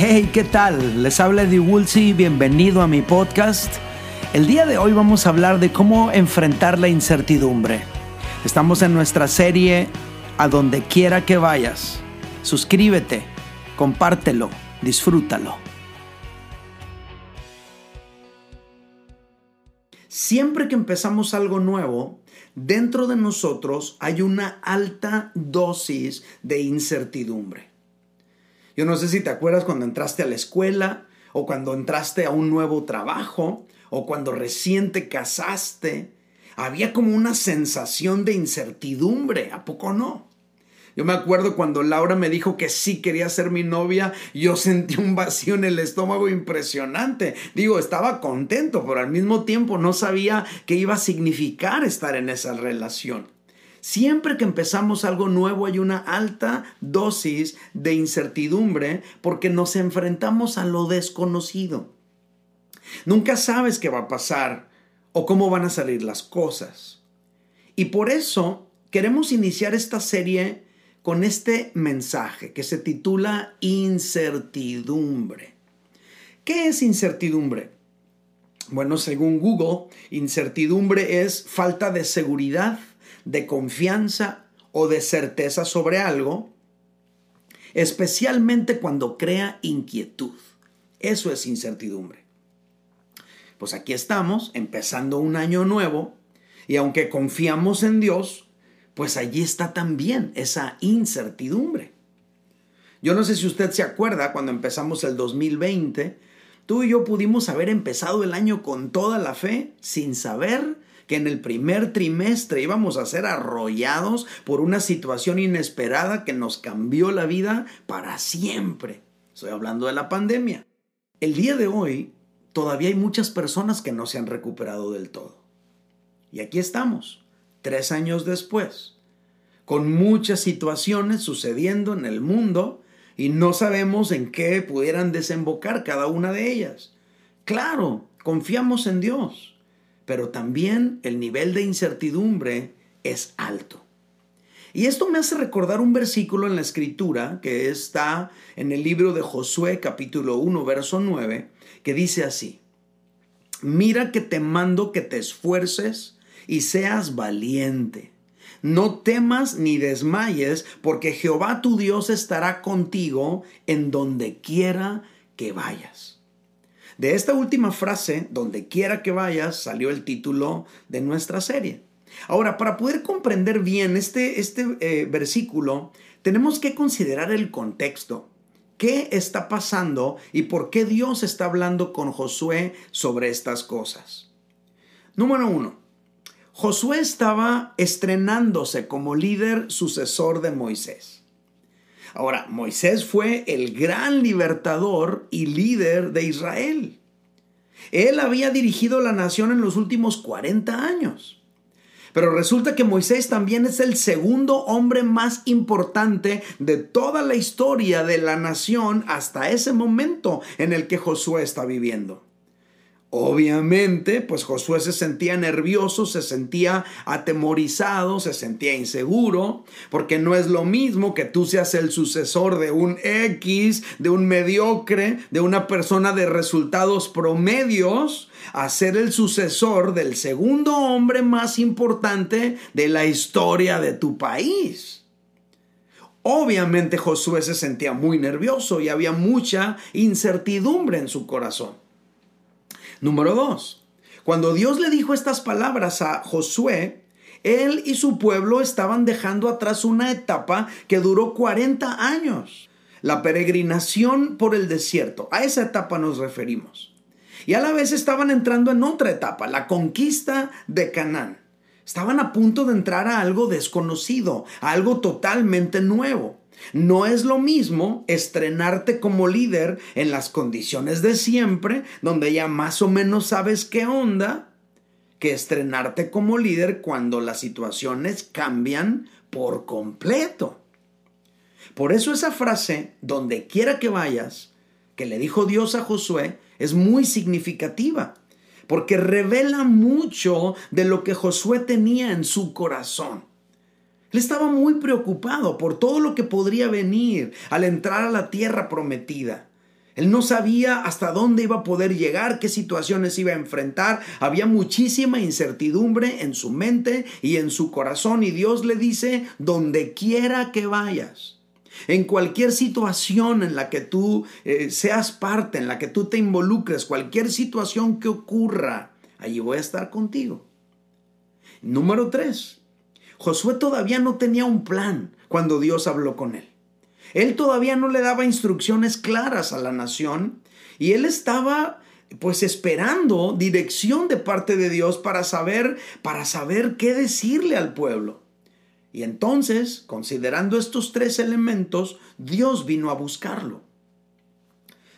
Hey, ¿qué tal? Les habla Eddie Woolsey, bienvenido a mi podcast. El día de hoy vamos a hablar de cómo enfrentar la incertidumbre. Estamos en nuestra serie A donde quiera que vayas. Suscríbete, compártelo, disfrútalo. Siempre que empezamos algo nuevo, dentro de nosotros hay una alta dosis de incertidumbre. Yo no sé si te acuerdas cuando entraste a la escuela o cuando entraste a un nuevo trabajo o cuando recién te casaste. Había como una sensación de incertidumbre, ¿a poco no? Yo me acuerdo cuando Laura me dijo que sí quería ser mi novia, yo sentí un vacío en el estómago impresionante. Digo, estaba contento, pero al mismo tiempo no sabía qué iba a significar estar en esa relación. Siempre que empezamos algo nuevo hay una alta dosis de incertidumbre porque nos enfrentamos a lo desconocido. Nunca sabes qué va a pasar o cómo van a salir las cosas. Y por eso queremos iniciar esta serie con este mensaje que se titula incertidumbre. ¿Qué es incertidumbre? Bueno, según Google, incertidumbre es falta de seguridad, de confianza o de certeza sobre algo, especialmente cuando crea inquietud. Eso es incertidumbre. Pues aquí estamos, empezando un año nuevo, y aunque confiamos en Dios, pues allí está también esa incertidumbre. Yo no sé si usted se acuerda cuando empezamos el 2020, tú y yo pudimos haber empezado el año con toda la fe sin saber que en el primer trimestre íbamos a ser arrollados por una situación inesperada que nos cambió la vida para siempre. Estoy hablando de la pandemia. El día de hoy todavía hay muchas personas que no se han recuperado del todo. Y aquí estamos, tres años después, con muchas situaciones sucediendo en el mundo y no sabemos en qué pudieran desembocar cada una de ellas. Claro, confiamos en Dios, pero también el nivel de incertidumbre es alto. Y esto me hace recordar un versículo en la escritura que está en el libro de Josué capítulo 1 verso 9, que dice así, mira que te mando que te esfuerces y seas valiente. No temas ni desmayes, porque Jehová tu Dios estará contigo en donde quiera que vayas. De esta última frase, donde quiera que vayas, salió el título de nuestra serie. Ahora, para poder comprender bien este, este eh, versículo, tenemos que considerar el contexto. ¿Qué está pasando y por qué Dios está hablando con Josué sobre estas cosas? Número uno, Josué estaba estrenándose como líder sucesor de Moisés. Ahora, Moisés fue el gran libertador y líder de Israel. Él había dirigido la nación en los últimos 40 años. Pero resulta que Moisés también es el segundo hombre más importante de toda la historia de la nación hasta ese momento en el que Josué está viviendo. Obviamente, pues Josué se sentía nervioso, se sentía atemorizado, se sentía inseguro, porque no es lo mismo que tú seas el sucesor de un X, de un mediocre, de una persona de resultados promedios, a ser el sucesor del segundo hombre más importante de la historia de tu país. Obviamente Josué se sentía muy nervioso y había mucha incertidumbre en su corazón. Número dos, cuando Dios le dijo estas palabras a Josué, él y su pueblo estaban dejando atrás una etapa que duró 40 años. La peregrinación por el desierto. A esa etapa nos referimos. Y a la vez estaban entrando en otra etapa, la conquista de Canaán. Estaban a punto de entrar a algo desconocido, a algo totalmente nuevo. No es lo mismo estrenarte como líder en las condiciones de siempre, donde ya más o menos sabes qué onda, que estrenarte como líder cuando las situaciones cambian por completo. Por eso esa frase, donde quiera que vayas, que le dijo Dios a Josué, es muy significativa, porque revela mucho de lo que Josué tenía en su corazón. Él estaba muy preocupado por todo lo que podría venir al entrar a la tierra prometida. Él no sabía hasta dónde iba a poder llegar, qué situaciones iba a enfrentar. Había muchísima incertidumbre en su mente y en su corazón. Y Dios le dice, donde quiera que vayas, en cualquier situación en la que tú eh, seas parte, en la que tú te involucres, cualquier situación que ocurra, allí voy a estar contigo. Número tres, Josué todavía no tenía un plan cuando Dios habló con él. Él todavía no le daba instrucciones claras a la nación y él estaba pues esperando dirección de parte de Dios para saber para saber qué decirle al pueblo. Y entonces, considerando estos tres elementos, Dios vino a buscarlo.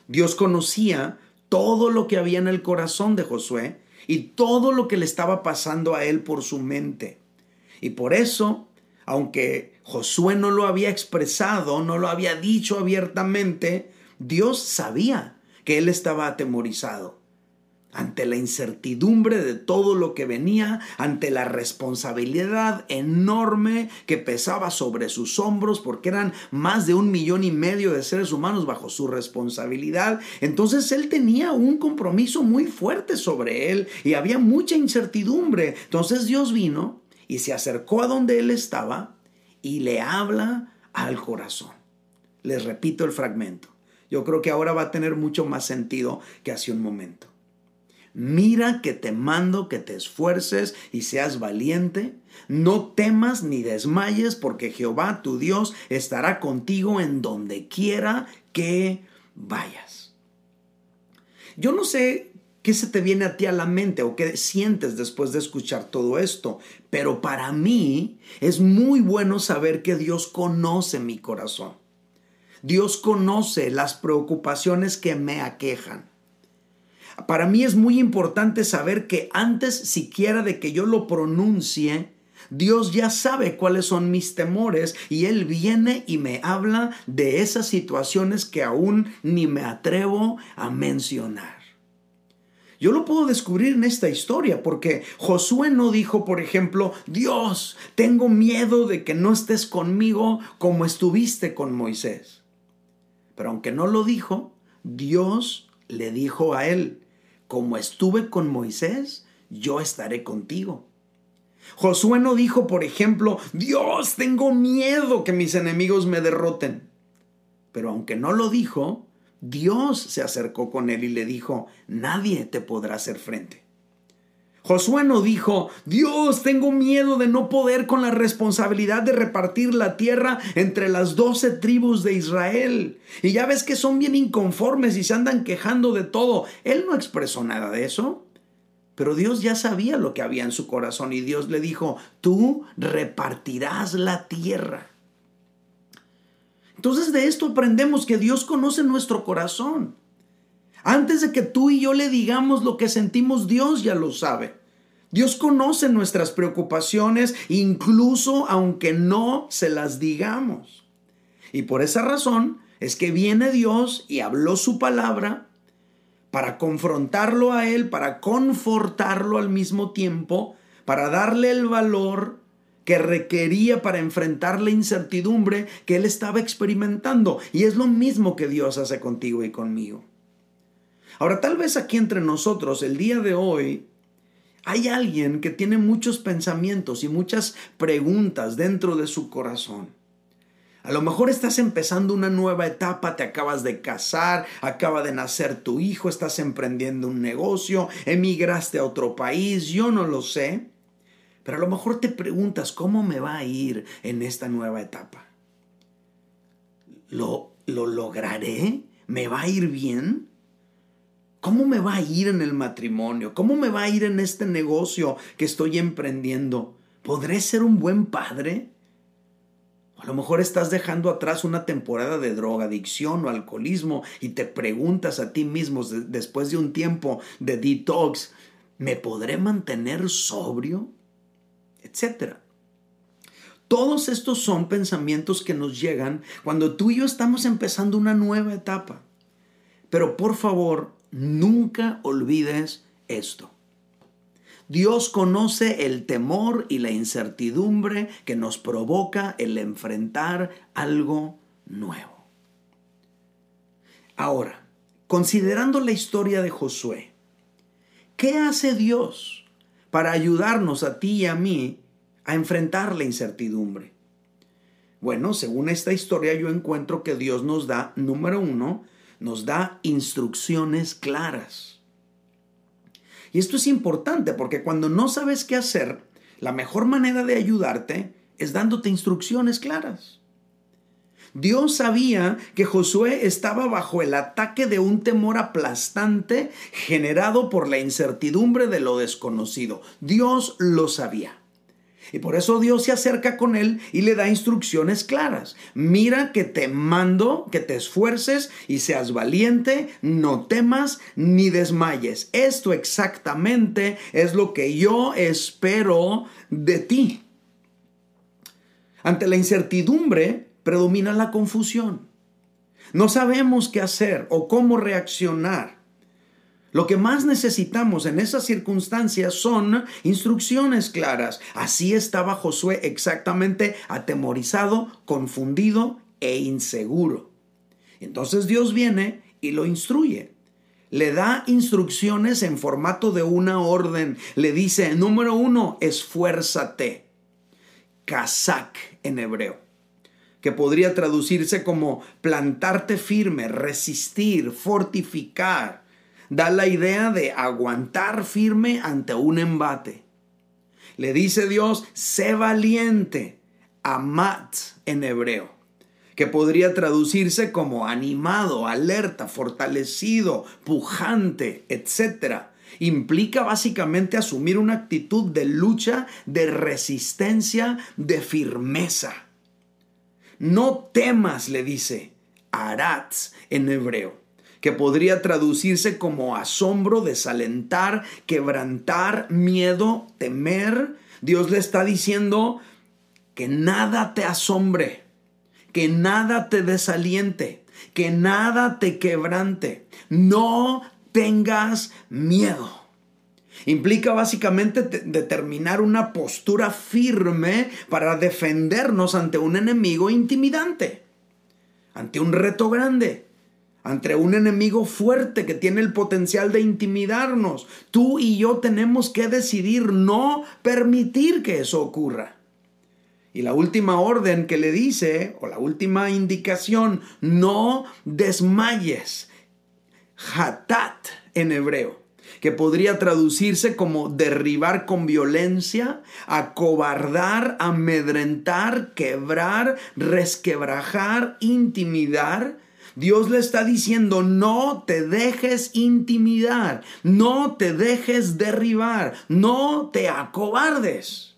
Dios conocía todo lo que había en el corazón de Josué y todo lo que le estaba pasando a él por su mente. Y por eso, aunque Josué no lo había expresado, no lo había dicho abiertamente, Dios sabía que él estaba atemorizado ante la incertidumbre de todo lo que venía, ante la responsabilidad enorme que pesaba sobre sus hombros, porque eran más de un millón y medio de seres humanos bajo su responsabilidad. Entonces él tenía un compromiso muy fuerte sobre él y había mucha incertidumbre. Entonces Dios vino y se acercó a donde él estaba y le habla al corazón. Les repito el fragmento. Yo creo que ahora va a tener mucho más sentido que hace un momento. Mira que te mando que te esfuerces y seas valiente. No temas ni desmayes, porque Jehová tu Dios estará contigo en donde quiera que vayas. Yo no sé ¿Qué se te viene a ti a la mente o qué sientes después de escuchar todo esto? Pero para mí es muy bueno saber que Dios conoce mi corazón. Dios conoce las preocupaciones que me aquejan. Para mí es muy importante saber que antes siquiera de que yo lo pronuncie, Dios ya sabe cuáles son mis temores y Él viene y me habla de esas situaciones que aún ni me atrevo a mencionar. Yo lo puedo descubrir en esta historia porque Josué no dijo, por ejemplo, Dios, tengo miedo de que no estés conmigo como estuviste con Moisés. Pero aunque no lo dijo, Dios le dijo a él, como estuve con Moisés, yo estaré contigo. Josué no dijo, por ejemplo, Dios, tengo miedo que mis enemigos me derroten. Pero aunque no lo dijo, Dios se acercó con él y le dijo, nadie te podrá hacer frente. Josué no dijo, Dios, tengo miedo de no poder con la responsabilidad de repartir la tierra entre las doce tribus de Israel. Y ya ves que son bien inconformes y se andan quejando de todo. Él no expresó nada de eso. Pero Dios ya sabía lo que había en su corazón y Dios le dijo, tú repartirás la tierra. Entonces de esto aprendemos que Dios conoce nuestro corazón. Antes de que tú y yo le digamos lo que sentimos, Dios ya lo sabe. Dios conoce nuestras preocupaciones, incluso aunque no se las digamos. Y por esa razón es que viene Dios y habló su palabra para confrontarlo a Él, para confortarlo al mismo tiempo, para darle el valor que requería para enfrentar la incertidumbre que él estaba experimentando. Y es lo mismo que Dios hace contigo y conmigo. Ahora, tal vez aquí entre nosotros, el día de hoy, hay alguien que tiene muchos pensamientos y muchas preguntas dentro de su corazón. A lo mejor estás empezando una nueva etapa, te acabas de casar, acaba de nacer tu hijo, estás emprendiendo un negocio, emigraste a otro país, yo no lo sé. Pero a lo mejor te preguntas, ¿cómo me va a ir en esta nueva etapa? ¿Lo, lo lograré? ¿Me va a ir bien? ¿Cómo me va a ir en el matrimonio? ¿Cómo me va a ir en este negocio que estoy emprendiendo? ¿Podré ser un buen padre? A lo mejor estás dejando atrás una temporada de drogadicción o alcoholismo y te preguntas a ti mismo después de un tiempo de detox, ¿me podré mantener sobrio? Etcétera. Todos estos son pensamientos que nos llegan cuando tú y yo estamos empezando una nueva etapa. Pero por favor, nunca olvides esto. Dios conoce el temor y la incertidumbre que nos provoca el enfrentar algo nuevo. Ahora, considerando la historia de Josué, ¿qué hace Dios para ayudarnos a ti y a mí a enfrentar la incertidumbre? Bueno, según esta historia yo encuentro que Dios nos da, número uno, nos da instrucciones claras. Y esto es importante porque cuando no sabes qué hacer, la mejor manera de ayudarte es dándote instrucciones claras. Dios sabía que Josué estaba bajo el ataque de un temor aplastante generado por la incertidumbre de lo desconocido. Dios lo sabía. Y por eso Dios se acerca con él y le da instrucciones claras. Mira que te mando, que te esfuerces y seas valiente, no temas ni desmayes. Esto exactamente es lo que yo espero de ti. Ante la incertidumbre, predomina la confusión. No sabemos qué hacer o cómo reaccionar. Lo que más necesitamos en esas circunstancias son instrucciones claras. Así estaba Josué exactamente atemorizado, confundido e inseguro. Entonces Dios viene y lo instruye. Le da instrucciones en formato de una orden. Le dice, número uno, esfuérzate. Kazak en hebreo que podría traducirse como plantarte firme, resistir, fortificar. Da la idea de aguantar firme ante un embate. Le dice Dios, sé valiente, amat en hebreo, que podría traducirse como animado, alerta, fortalecido, pujante, etc. Implica básicamente asumir una actitud de lucha, de resistencia, de firmeza. No temas, le dice, aratz en hebreo, que podría traducirse como asombro, desalentar, quebrantar, miedo, temer. Dios le está diciendo que nada te asombre, que nada te desaliente, que nada te quebrante. No tengas miedo. Implica básicamente determinar una postura firme para defendernos ante un enemigo intimidante, ante un reto grande, ante un enemigo fuerte que tiene el potencial de intimidarnos. Tú y yo tenemos que decidir no permitir que eso ocurra. Y la última orden que le dice, o la última indicación, no desmayes. Hatat en hebreo que podría traducirse como derribar con violencia, acobardar, amedrentar, quebrar, resquebrajar, intimidar. Dios le está diciendo, no te dejes intimidar, no te dejes derribar, no te acobardes.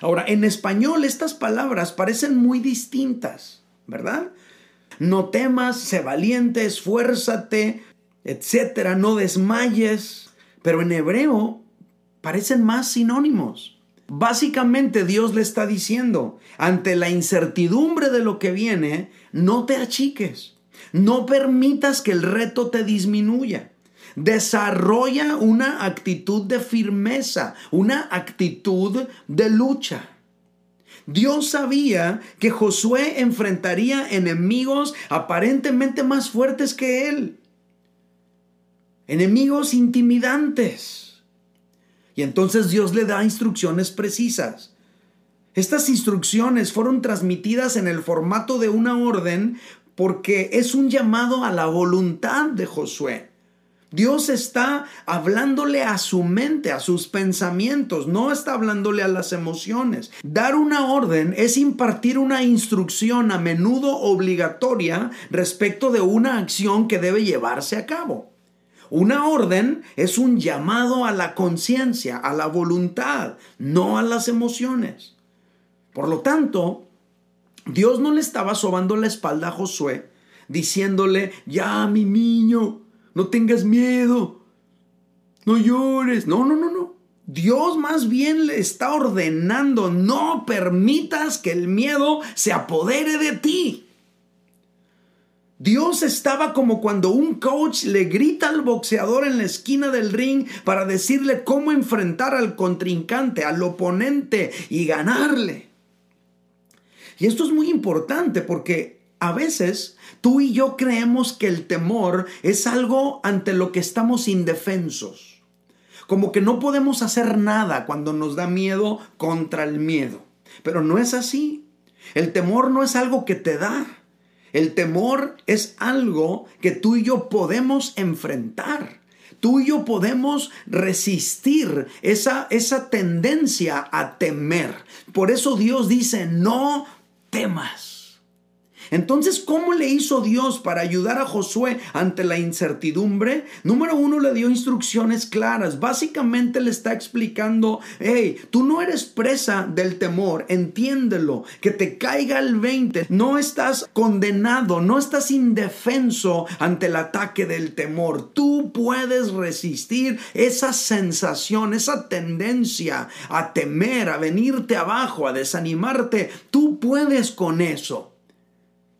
Ahora, en español estas palabras parecen muy distintas, ¿verdad? No temas, sé valiente, esfuérzate, etcétera, no desmayes. Pero en hebreo parecen más sinónimos. Básicamente Dios le está diciendo, ante la incertidumbre de lo que viene, no te achiques, no permitas que el reto te disminuya. Desarrolla una actitud de firmeza, una actitud de lucha. Dios sabía que Josué enfrentaría enemigos aparentemente más fuertes que él enemigos intimidantes. Y entonces Dios le da instrucciones precisas. Estas instrucciones fueron transmitidas en el formato de una orden porque es un llamado a la voluntad de Josué. Dios está hablándole a su mente, a sus pensamientos, no está hablándole a las emociones. Dar una orden es impartir una instrucción a menudo obligatoria respecto de una acción que debe llevarse a cabo. Una orden es un llamado a la conciencia, a la voluntad, no a las emociones. Por lo tanto, Dios no le estaba sobando la espalda a Josué, diciéndole, ya mi niño, no tengas miedo, no llores. No, no, no, no. Dios más bien le está ordenando, no permitas que el miedo se apodere de ti. Dios estaba como cuando un coach le grita al boxeador en la esquina del ring para decirle cómo enfrentar al contrincante, al oponente y ganarle. Y esto es muy importante porque a veces tú y yo creemos que el temor es algo ante lo que estamos indefensos. Como que no podemos hacer nada cuando nos da miedo contra el miedo. Pero no es así. El temor no es algo que te da. El temor es algo que tú y yo podemos enfrentar. Tú y yo podemos resistir esa, esa tendencia a temer. Por eso Dios dice, no temas. Entonces, ¿cómo le hizo Dios para ayudar a Josué ante la incertidumbre? Número uno, le dio instrucciones claras. Básicamente le está explicando, hey, tú no eres presa del temor, entiéndelo, que te caiga el 20, no estás condenado, no estás indefenso ante el ataque del temor. Tú puedes resistir esa sensación, esa tendencia a temer, a venirte abajo, a desanimarte. Tú puedes con eso.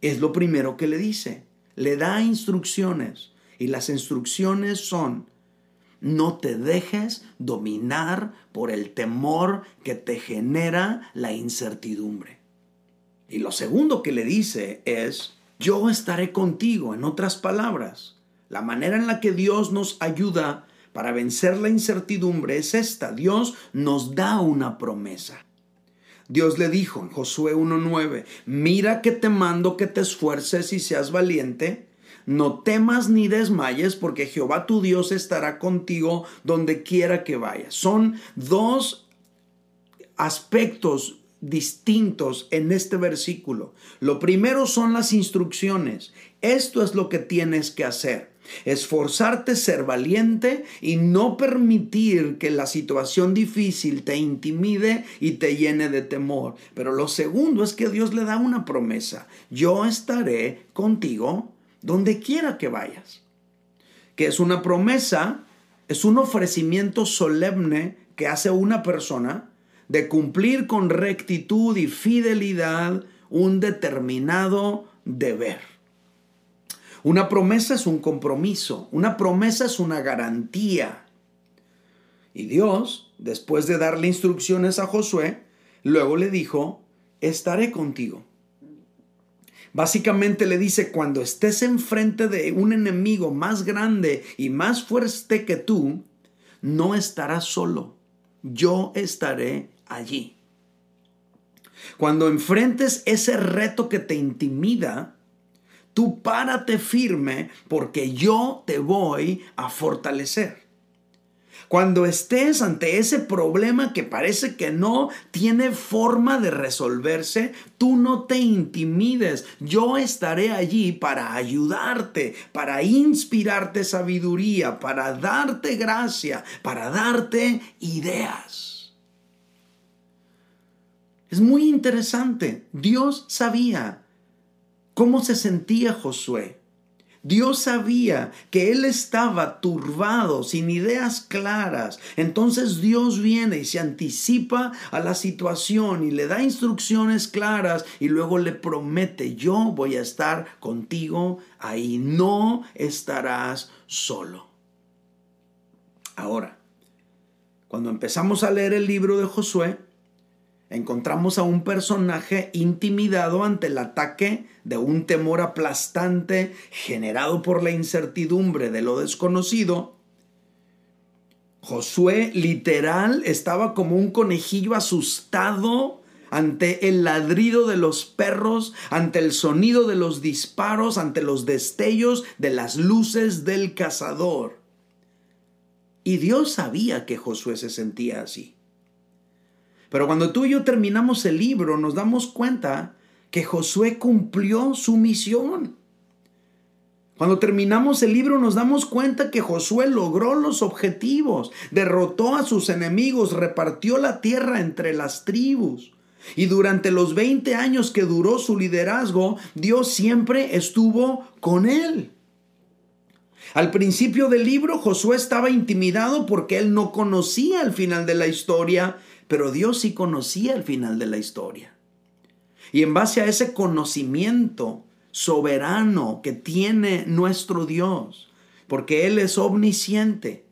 Es lo primero que le dice. Le da instrucciones. Y las instrucciones son, no te dejes dominar por el temor que te genera la incertidumbre. Y lo segundo que le dice es, yo estaré contigo. En otras palabras, la manera en la que Dios nos ayuda para vencer la incertidumbre es esta. Dios nos da una promesa. Dios le dijo en Josué 1.9, mira que te mando que te esfuerces y seas valiente. No temas ni desmayes, porque Jehová tu Dios estará contigo donde quiera que vayas. Son dos aspectos distintos en este versículo. Lo primero son las instrucciones. Esto es lo que tienes que hacer. Esforzarte, ser valiente y no permitir que la situación difícil te intimide y te llene de temor. Pero lo segundo es que Dios le da una promesa. Yo estaré contigo donde quiera que vayas. Que es una promesa, es un ofrecimiento solemne que hace una persona de cumplir con rectitud y fidelidad un determinado deber. Una promesa es un compromiso, una promesa es una garantía. Y Dios, después de darle instrucciones a Josué, luego le dijo, estaré contigo. Básicamente le dice, cuando estés enfrente de un enemigo más grande y más fuerte que tú, no estarás solo, yo estaré allí. Cuando enfrentes ese reto que te intimida, Tú párate firme porque yo te voy a fortalecer. Cuando estés ante ese problema que parece que no tiene forma de resolverse, tú no te intimides. Yo estaré allí para ayudarte, para inspirarte sabiduría, para darte gracia, para darte ideas. Es muy interesante. Dios sabía cómo se sentía Josué. Dios sabía que él estaba turbado, sin ideas claras. Entonces Dios viene y se anticipa a la situación y le da instrucciones claras y luego le promete, yo voy a estar contigo ahí, no estarás solo. Ahora, cuando empezamos a leer el libro de Josué, encontramos a un personaje intimidado ante el ataque de un temor aplastante generado por la incertidumbre de lo desconocido. Josué literal estaba como un conejillo asustado ante el ladrido de los perros, ante el sonido de los disparos, ante los destellos de las luces del cazador. Y Dios sabía que Josué se sentía así. Pero cuando tú y yo terminamos el libro, nos damos cuenta que Josué cumplió su misión. Cuando terminamos el libro nos damos cuenta que Josué logró los objetivos, derrotó a sus enemigos, repartió la tierra entre las tribus. Y durante los 20 años que duró su liderazgo, Dios siempre estuvo con él. Al principio del libro Josué estaba intimidado porque él no conocía el final de la historia pero Dios sí conocía el final de la historia. Y en base a ese conocimiento soberano que tiene nuestro Dios, porque Él es omnisciente,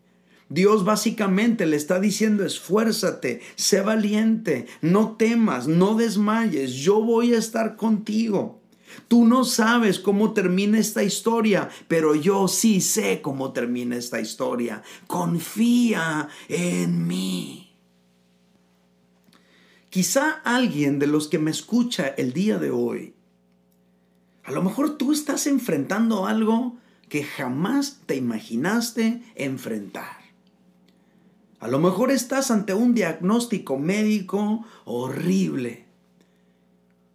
Dios básicamente le está diciendo, esfuérzate, sé valiente, no temas, no desmayes, yo voy a estar contigo. Tú no sabes cómo termina esta historia, pero yo sí sé cómo termina esta historia. Confía en mí. Quizá alguien de los que me escucha el día de hoy, a lo mejor tú estás enfrentando algo que jamás te imaginaste enfrentar. A lo mejor estás ante un diagnóstico médico horrible.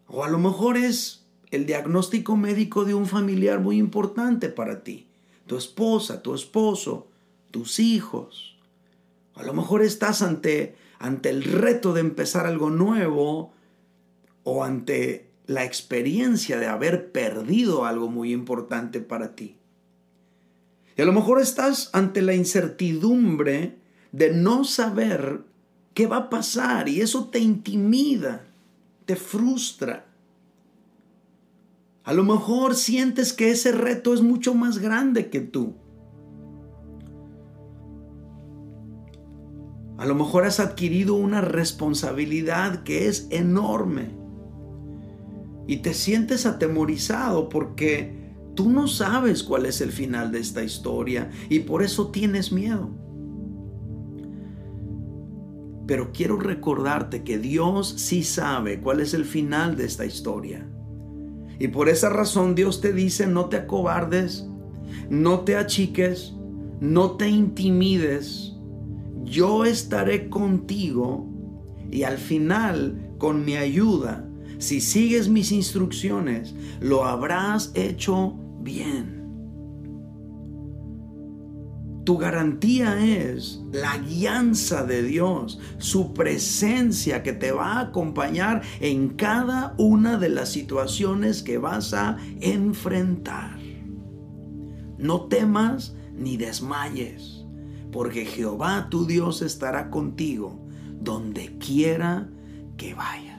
O a lo mejor es el diagnóstico médico de un familiar muy importante para ti. Tu esposa, tu esposo, tus hijos. A lo mejor estás ante ante el reto de empezar algo nuevo o ante la experiencia de haber perdido algo muy importante para ti. Y a lo mejor estás ante la incertidumbre de no saber qué va a pasar y eso te intimida, te frustra. A lo mejor sientes que ese reto es mucho más grande que tú. A lo mejor has adquirido una responsabilidad que es enorme y te sientes atemorizado porque tú no sabes cuál es el final de esta historia y por eso tienes miedo. Pero quiero recordarte que Dios sí sabe cuál es el final de esta historia. Y por esa razón Dios te dice, no te acobardes, no te achiques, no te intimides, yo estaré contigo y al final, con mi ayuda, si sigues mis instrucciones, lo habrás hecho bien. Tu garantía es la guianza de Dios, su presencia que te va a acompañar en cada una de las situaciones que vas a enfrentar. No temas ni desmayes porque Jehová tu Dios estará contigo donde quiera que vayas.